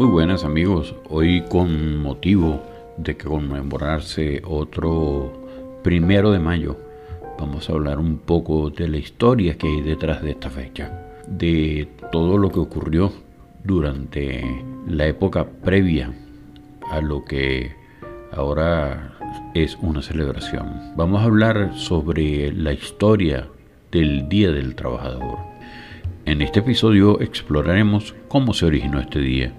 Muy buenas amigos, hoy con motivo de conmemorarse otro primero de mayo, vamos a hablar un poco de la historia que hay detrás de esta fecha, de todo lo que ocurrió durante la época previa a lo que ahora es una celebración. Vamos a hablar sobre la historia del Día del Trabajador. En este episodio exploraremos cómo se originó este día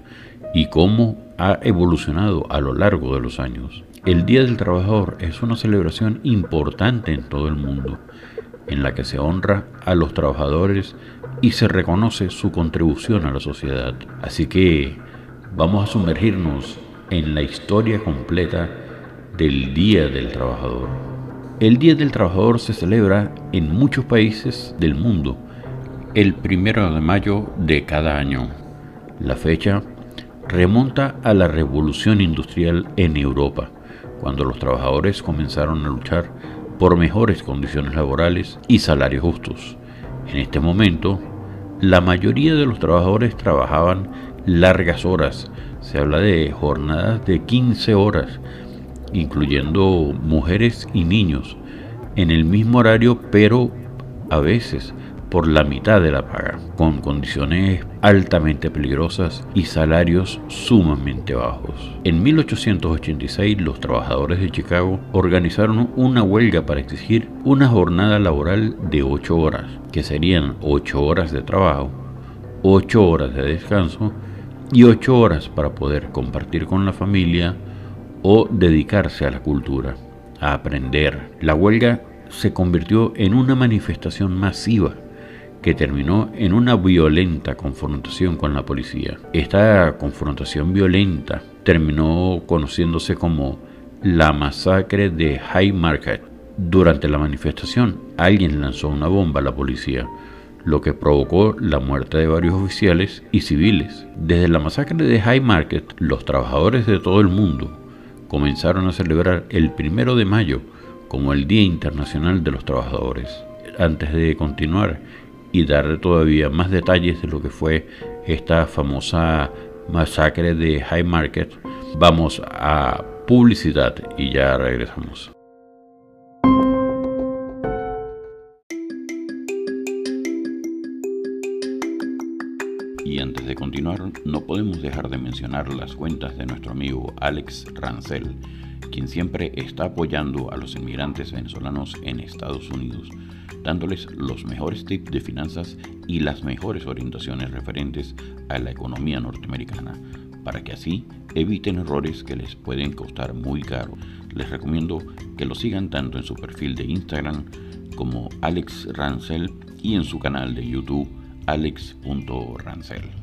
y cómo ha evolucionado a lo largo de los años. El Día del Trabajador es una celebración importante en todo el mundo, en la que se honra a los trabajadores y se reconoce su contribución a la sociedad. Así que vamos a sumergirnos en la historia completa del Día del Trabajador. El Día del Trabajador se celebra en muchos países del mundo el primero de mayo de cada año. La fecha remonta a la revolución industrial en Europa, cuando los trabajadores comenzaron a luchar por mejores condiciones laborales y salarios justos. En este momento, la mayoría de los trabajadores trabajaban largas horas, se habla de jornadas de 15 horas, incluyendo mujeres y niños, en el mismo horario, pero a veces por la mitad de la paga, con condiciones altamente peligrosas y salarios sumamente bajos. En 1886 los trabajadores de Chicago organizaron una huelga para exigir una jornada laboral de 8 horas, que serían 8 horas de trabajo, 8 horas de descanso y 8 horas para poder compartir con la familia o dedicarse a la cultura, a aprender. La huelga se convirtió en una manifestación masiva que terminó en una violenta confrontación con la policía. Esta confrontación violenta terminó conociéndose como la masacre de High Market. Durante la manifestación, alguien lanzó una bomba a la policía, lo que provocó la muerte de varios oficiales y civiles. Desde la masacre de High Market, los trabajadores de todo el mundo comenzaron a celebrar el primero de mayo como el Día Internacional de los Trabajadores. Antes de continuar, y dar todavía más detalles de lo que fue esta famosa masacre de High Market, vamos a publicidad y ya regresamos. Y antes de continuar, no podemos dejar de mencionar las cuentas de nuestro amigo Alex Rancel, quien siempre está apoyando a los inmigrantes venezolanos en Estados Unidos dándoles los mejores tips de finanzas y las mejores orientaciones referentes a la economía norteamericana, para que así eviten errores que les pueden costar muy caro. Les recomiendo que lo sigan tanto en su perfil de Instagram como Alex Rancel y en su canal de YouTube alex.rancel.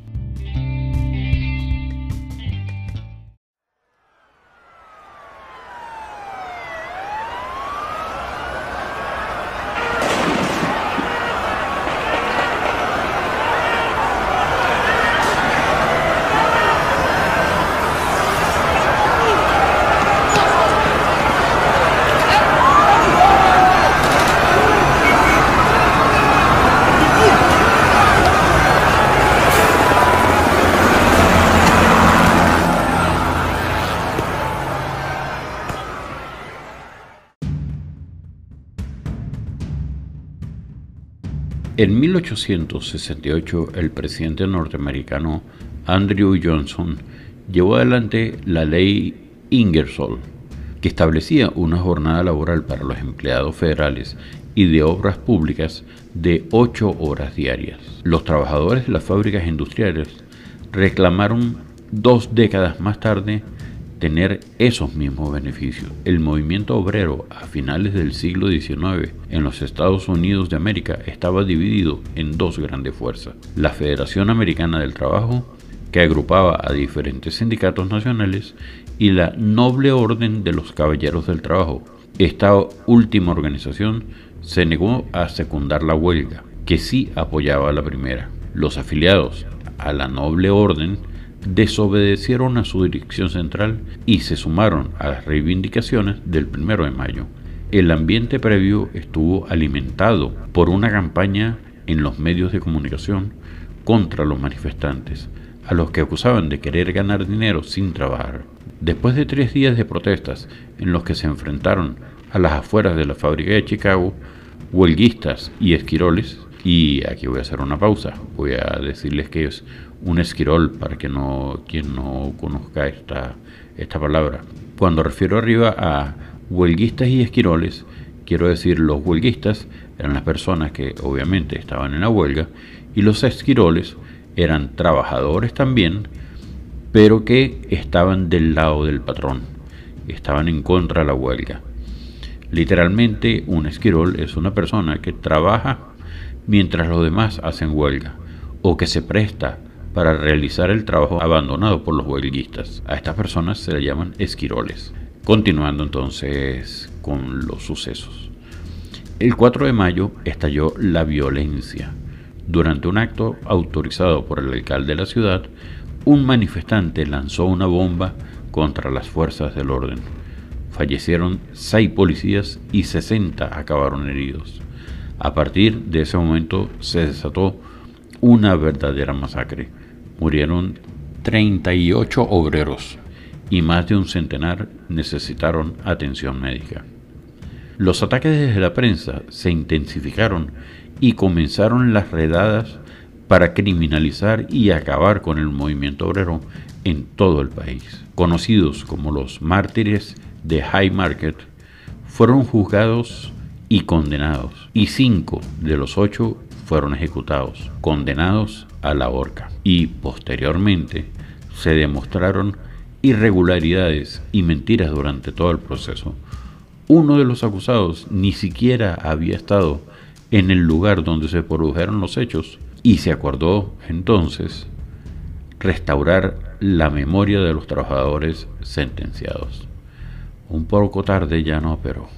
En 1868, el presidente norteamericano Andrew Johnson llevó adelante la ley Ingersoll, que establecía una jornada laboral para los empleados federales y de obras públicas de 8 horas diarias. Los trabajadores de las fábricas industriales reclamaron dos décadas más tarde tener esos mismos beneficios. El movimiento obrero a finales del siglo XIX en los Estados Unidos de América estaba dividido en dos grandes fuerzas. La Federación Americana del Trabajo, que agrupaba a diferentes sindicatos nacionales, y la Noble Orden de los Caballeros del Trabajo. Esta última organización se negó a secundar la huelga, que sí apoyaba la primera. Los afiliados a la Noble Orden desobedecieron a su dirección central y se sumaron a las reivindicaciones del primero de mayo. El ambiente previo estuvo alimentado por una campaña en los medios de comunicación contra los manifestantes, a los que acusaban de querer ganar dinero sin trabajar. Después de tres días de protestas en los que se enfrentaron a las afueras de la fábrica de Chicago, huelguistas y esquiroles, y aquí voy a hacer una pausa, voy a decirles que es un esquirol para que no, quien no conozca esta, esta palabra. Cuando refiero arriba a huelguistas y esquiroles, quiero decir los huelguistas eran las personas que obviamente estaban en la huelga y los esquiroles eran trabajadores también, pero que estaban del lado del patrón, estaban en contra de la huelga. Literalmente un esquirol es una persona que trabaja mientras los demás hacen huelga o que se presta para realizar el trabajo abandonado por los huelguistas. A estas personas se le llaman esquiroles. Continuando entonces con los sucesos. El 4 de mayo estalló la violencia. Durante un acto autorizado por el alcalde de la ciudad, un manifestante lanzó una bomba contra las fuerzas del orden. Fallecieron seis policías y 60 acabaron heridos. A partir de ese momento se desató una verdadera masacre. Murieron 38 obreros y más de un centenar necesitaron atención médica. Los ataques desde la prensa se intensificaron y comenzaron las redadas para criminalizar y acabar con el movimiento obrero en todo el país. Conocidos como los mártires de High Market, fueron juzgados y condenados, y cinco de los ocho fueron ejecutados, condenados a la horca. Y posteriormente se demostraron irregularidades y mentiras durante todo el proceso. Uno de los acusados ni siquiera había estado en el lugar donde se produjeron los hechos y se acordó entonces restaurar la memoria de los trabajadores sentenciados. Un poco tarde ya no, pero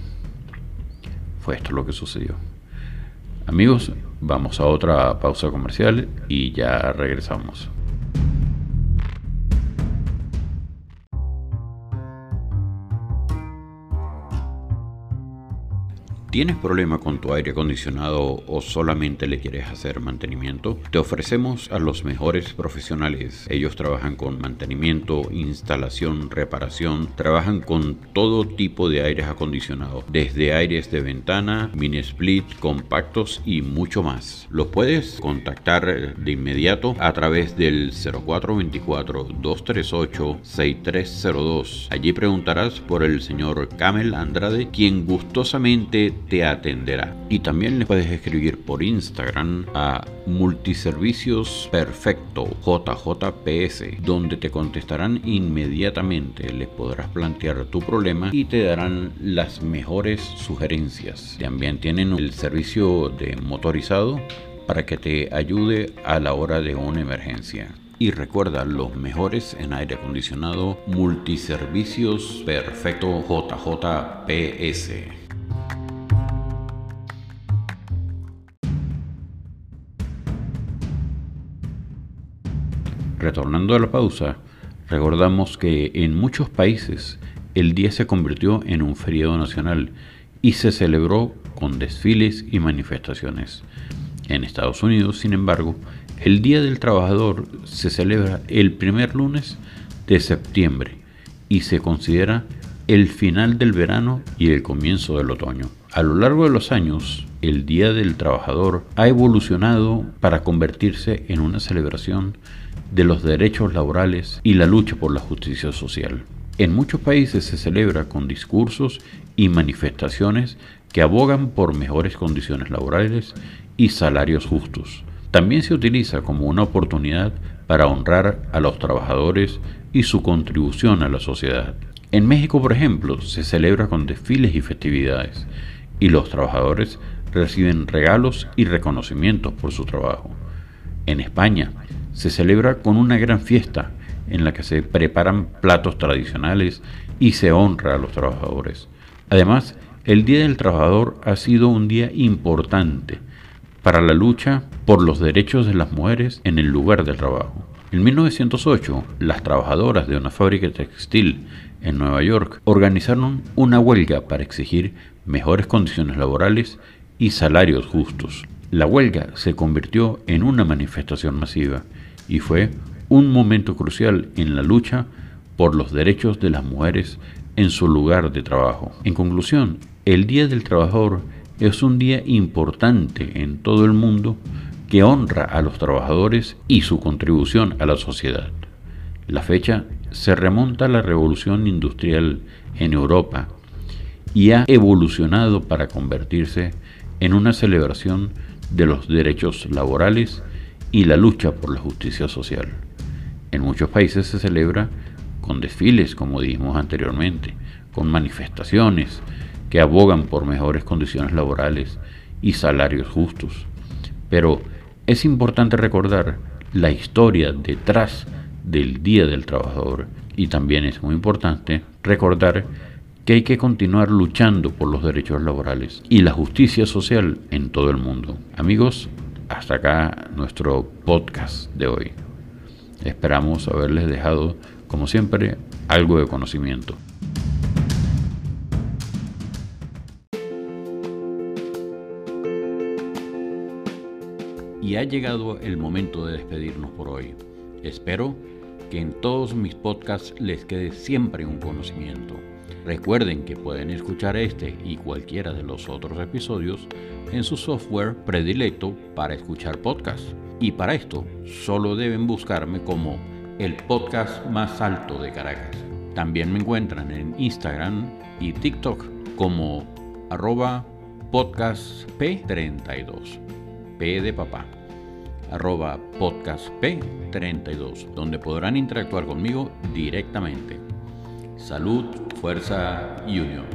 fue esto lo que sucedió. Amigos, vamos a otra pausa comercial y ya regresamos. ¿Tienes problema con tu aire acondicionado o solamente le quieres hacer mantenimiento? Te ofrecemos a los mejores profesionales. Ellos trabajan con mantenimiento, instalación, reparación, trabajan con todo tipo de aires acondicionados, desde aires de ventana, mini split, compactos y mucho más. Los puedes contactar de inmediato a través del 0424-238-6302. Allí preguntarás por el señor Camel Andrade, quien gustosamente te atenderá. Y también le puedes escribir por Instagram a Multiservicios Perfecto JJPS, donde te contestarán inmediatamente. Les podrás plantear tu problema y te darán las mejores sugerencias. También tienen el servicio de motorizado para que te ayude a la hora de una emergencia. Y recuerda, los mejores en aire acondicionado, multiservicios perfecto JJPS. Retornando a la pausa, recordamos que en muchos países el día se convirtió en un feriado nacional y se celebró con desfiles y manifestaciones. En Estados Unidos, sin embargo, el Día del Trabajador se celebra el primer lunes de septiembre y se considera el final del verano y el comienzo del otoño. A lo largo de los años, el Día del Trabajador ha evolucionado para convertirse en una celebración de los derechos laborales y la lucha por la justicia social. En muchos países se celebra con discursos y manifestaciones que abogan por mejores condiciones laborales y salarios justos, también se utiliza como una oportunidad para honrar a los trabajadores y su contribución a la sociedad. En México, por ejemplo, se celebra con desfiles y festividades, y los trabajadores reciben regalos y reconocimientos por su trabajo. En España se celebra con una gran fiesta en la que se preparan platos tradicionales y se honra a los trabajadores. Además, el Día del Trabajador ha sido un día importante para la lucha por los derechos de las mujeres en el lugar de trabajo. En 1908, las trabajadoras de una fábrica textil en Nueva York organizaron una huelga para exigir mejores condiciones laborales y salarios justos. La huelga se convirtió en una manifestación masiva y fue un momento crucial en la lucha por los derechos de las mujeres en su lugar de trabajo. En conclusión, el Día del Trabajador es un día importante en todo el mundo que honra a los trabajadores y su contribución a la sociedad. La fecha se remonta a la revolución industrial en Europa y ha evolucionado para convertirse en una celebración de los derechos laborales y la lucha por la justicia social. En muchos países se celebra con desfiles, como dijimos anteriormente, con manifestaciones que abogan por mejores condiciones laborales y salarios justos. Pero es importante recordar la historia detrás del Día del Trabajador y también es muy importante recordar que hay que continuar luchando por los derechos laborales y la justicia social en todo el mundo. Amigos, hasta acá nuestro podcast de hoy. Esperamos haberles dejado, como siempre, algo de conocimiento. Y ha llegado el momento de despedirnos por hoy. Espero que en todos mis podcasts les quede siempre un conocimiento. Recuerden que pueden escuchar este y cualquiera de los otros episodios en su software predilecto para escuchar podcasts. Y para esto solo deben buscarme como el podcast más alto de Caracas. También me encuentran en Instagram y TikTok como arroba podcastp32. P de papá arroba podcastp32, donde podrán interactuar conmigo directamente. Salud, fuerza y unión.